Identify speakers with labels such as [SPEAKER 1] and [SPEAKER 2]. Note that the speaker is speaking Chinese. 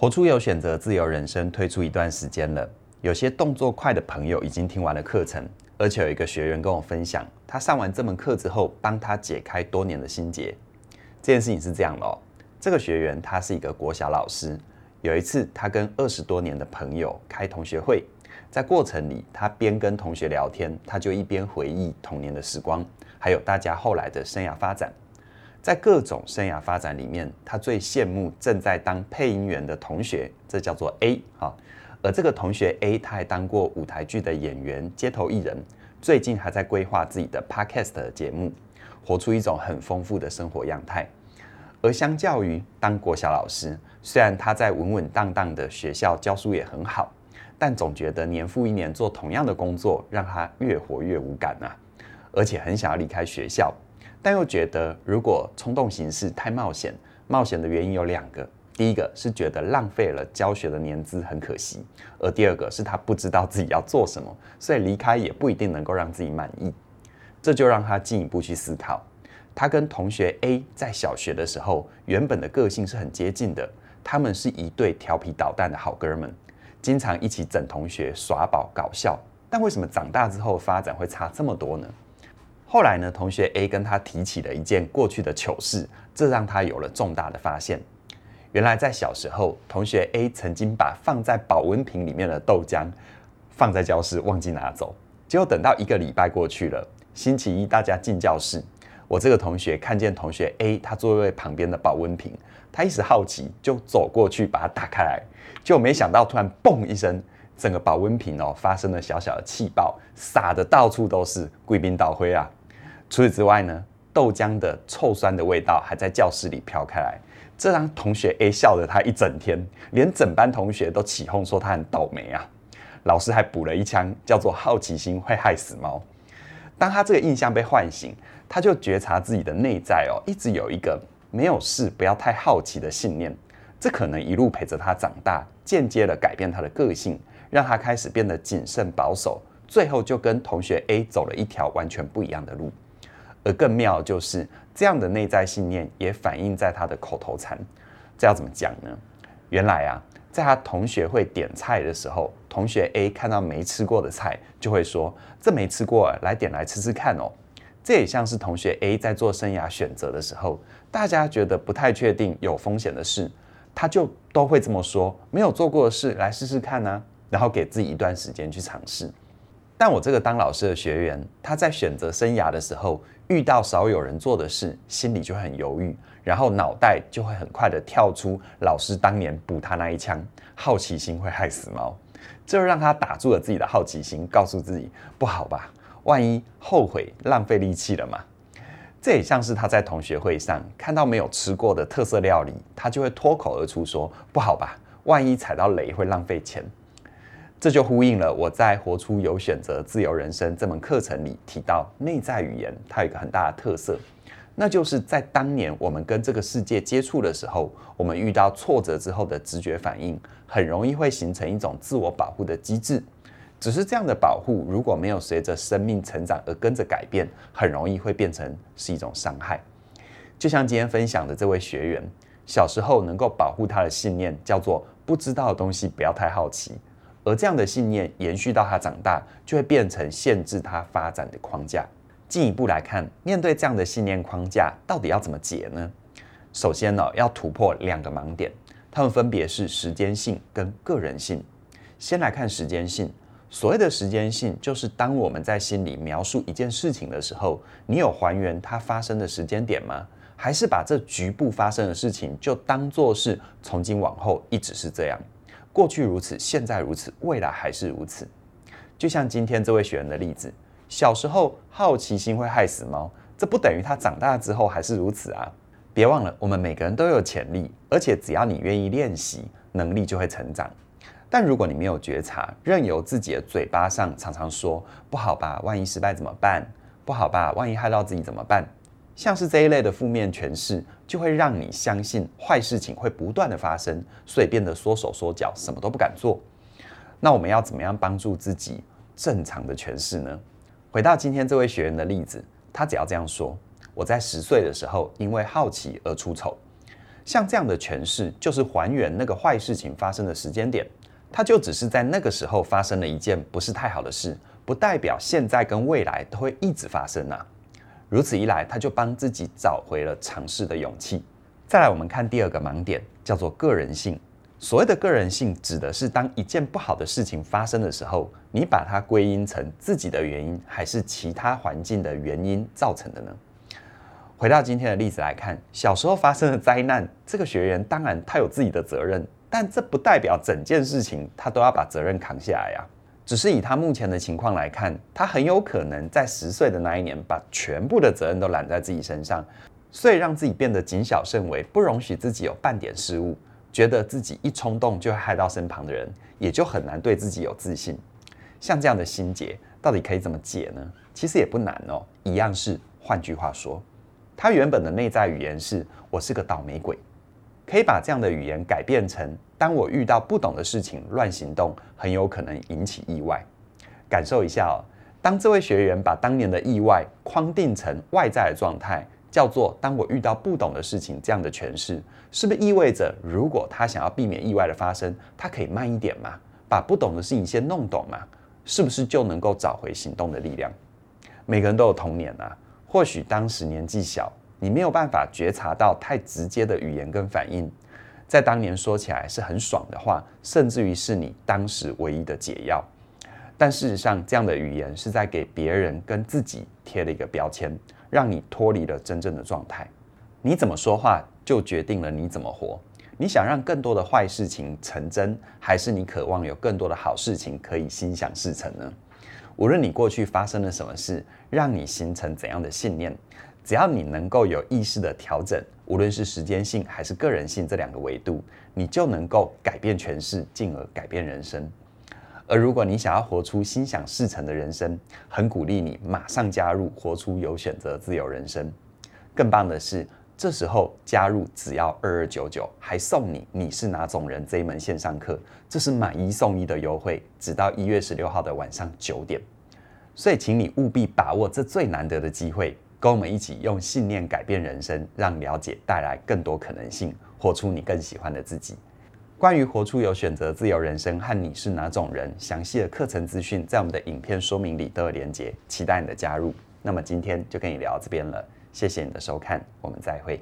[SPEAKER 1] 活出有选择自由人生推出一段时间了，有些动作快的朋友已经听完了课程，而且有一个学员跟我分享，他上完这门课之后，帮他解开多年的心结。这件事情是这样的哦，这个学员他是一个国小老师，有一次他跟二十多年的朋友开同学会，在过程里，他边跟同学聊天，他就一边回忆童年的时光，还有大家后来的生涯发展。在各种生涯发展里面，他最羡慕正在当配音员的同学，这叫做 A 哈。而这个同学 A，他还当过舞台剧的演员、街头艺人，最近还在规划自己的 Podcast 的节目，活出一种很丰富的生活样态。而相较于当国小老师，虽然他在稳稳当当的学校教书也很好，但总觉得年复一年做同样的工作，让他越活越无感啊，而且很想要离开学校。但又觉得，如果冲动行事太冒险，冒险的原因有两个：第一个是觉得浪费了教学的年资，很可惜；而第二个是他不知道自己要做什么，所以离开也不一定能够让自己满意。这就让他进一步去思考，他跟同学 A 在小学的时候，原本的个性是很接近的，他们是一对调皮捣蛋的好哥们，经常一起整同学耍宝搞笑。但为什么长大之后发展会差这么多呢？后来呢，同学 A 跟他提起了一件过去的糗事，这让他有了重大的发现。原来在小时候，同学 A 曾经把放在保温瓶里面的豆浆放在教室，忘记拿走。结果等到一个礼拜过去了，星期一大家进教室，我这个同学看见同学 A 他座位旁边的保温瓶，他一时好奇就走过去把它打开来，就没想到突然嘣一声，整个保温瓶哦发生了小小的气爆，洒的到处都是，贵宾倒灰啊！除此之外呢，豆浆的臭酸的味道还在教室里飘开来，这让同学 A 笑了他一整天，连整班同学都起哄说他很倒霉啊。老师还补了一枪，叫做“好奇心会害死猫”。当他这个印象被唤醒，他就觉察自己的内在哦，一直有一个没有事不要太好奇的信念，这可能一路陪着他长大，间接的改变他的个性，让他开始变得谨慎保守，最后就跟同学 A 走了一条完全不一样的路。而更妙的就是这样的内在信念也反映在他的口头禅，这要怎么讲呢？原来啊，在他同学会点菜的时候，同学 A 看到没吃过的菜，就会说：“这没吃过，来点来吃吃看哦。”这也像是同学 A 在做生涯选择的时候，大家觉得不太确定、有风险的事，他就都会这么说：“没有做过的事，来试试看呢。”然后给自己一段时间去尝试。但我这个当老师的学员，他在选择生涯的时候，遇到少有人做的事，心里就很犹豫，然后脑袋就会很快的跳出老师当年补他那一枪，好奇心会害死猫，这让他打住了自己的好奇心，告诉自己不好吧，万一后悔浪费力气了嘛。这也像是他在同学会上看到没有吃过的特色料理，他就会脱口而出说不好吧，万一踩到雷会浪费钱。这就呼应了我在《活出有选择自由人生》这门课程里提到，内在语言它有一个很大的特色，那就是在当年我们跟这个世界接触的时候，我们遇到挫折之后的直觉反应，很容易会形成一种自我保护的机制。只是这样的保护如果没有随着生命成长而跟着改变，很容易会变成是一种伤害。就像今天分享的这位学员，小时候能够保护他的信念叫做不知道的东西不要太好奇。而这样的信念延续到他长大，就会变成限制他发展的框架。进一步来看，面对这样的信念框架，到底要怎么解呢？首先呢，要突破两个盲点，它们分别是时间性跟个人性。先来看时间性，所谓的时间性，就是当我们在心里描述一件事情的时候，你有还原它发生的时间点吗？还是把这局部发生的事情就当作是从今往后一直是这样？过去如此，现在如此，未来还是如此。就像今天这位学员的例子，小时候好奇心会害死猫，这不等于他长大之后还是如此啊！别忘了，我们每个人都有潜力，而且只要你愿意练习，能力就会成长。但如果你没有觉察，任由自己的嘴巴上常常说“不好吧，万一失败怎么办？不好吧，万一害到自己怎么办？”像是这一类的负面诠释，就会让你相信坏事情会不断的发生，所以变得缩手缩脚，什么都不敢做。那我们要怎么样帮助自己正常的诠释呢？回到今天这位学员的例子，他只要这样说：我在十岁的时候，因为好奇而出丑。像这样的诠释，就是还原那个坏事情发生的时间点，它就只是在那个时候发生了一件不是太好的事，不代表现在跟未来都会一直发生啊。如此一来，他就帮自己找回了尝试的勇气。再来，我们看第二个盲点，叫做个人性。所谓的个人性，指的是当一件不好的事情发生的时候，你把它归因成自己的原因，还是其他环境的原因造成的呢？回到今天的例子来看，小时候发生的灾难，这个学员当然他有自己的责任，但这不代表整件事情他都要把责任扛下来呀。只是以他目前的情况来看，他很有可能在十岁的那一年，把全部的责任都揽在自己身上，所以让自己变得谨小慎微，不容许自己有半点失误，觉得自己一冲动就会害到身旁的人，也就很难对自己有自信。像这样的心结，到底可以怎么解呢？其实也不难哦，一样是，换句话说，他原本的内在语言是“我是个倒霉鬼”。可以把这样的语言改变成：当我遇到不懂的事情乱行动，很有可能引起意外。感受一下哦，当这位学员把当年的意外框定成外在的状态，叫做“当我遇到不懂的事情”这样的诠释，是不是意味着如果他想要避免意外的发生，他可以慢一点嘛？把不懂的事情先弄懂嘛？是不是就能够找回行动的力量？每个人都有童年啊，或许当时年纪小。你没有办法觉察到太直接的语言跟反应，在当年说起来是很爽的话，甚至于是你当时唯一的解药。但事实上，这样的语言是在给别人跟自己贴了一个标签，让你脱离了真正的状态。你怎么说话，就决定了你怎么活。你想让更多的坏事情成真，还是你渴望有更多的好事情可以心想事成呢？无论你过去发生了什么事，让你形成怎样的信念。只要你能够有意识的调整，无论是时间性还是个人性这两个维度，你就能够改变诠释，进而改变人生。而如果你想要活出心想事成的人生，很鼓励你马上加入活出有选择自由人生。更棒的是，这时候加入只要二二九九，还送你你是哪种人这一门线上课，这是买一送一的优惠，直到一月十六号的晚上九点。所以，请你务必把握这最难得的机会。跟我们一起用信念改变人生，让了解带来更多可能性，活出你更喜欢的自己。关于活出有选择自由人生和你是哪种人，详细的课程资讯在我们的影片说明里都有连结，期待你的加入。那么今天就跟你聊到这边了，谢谢你的收看，我们再会。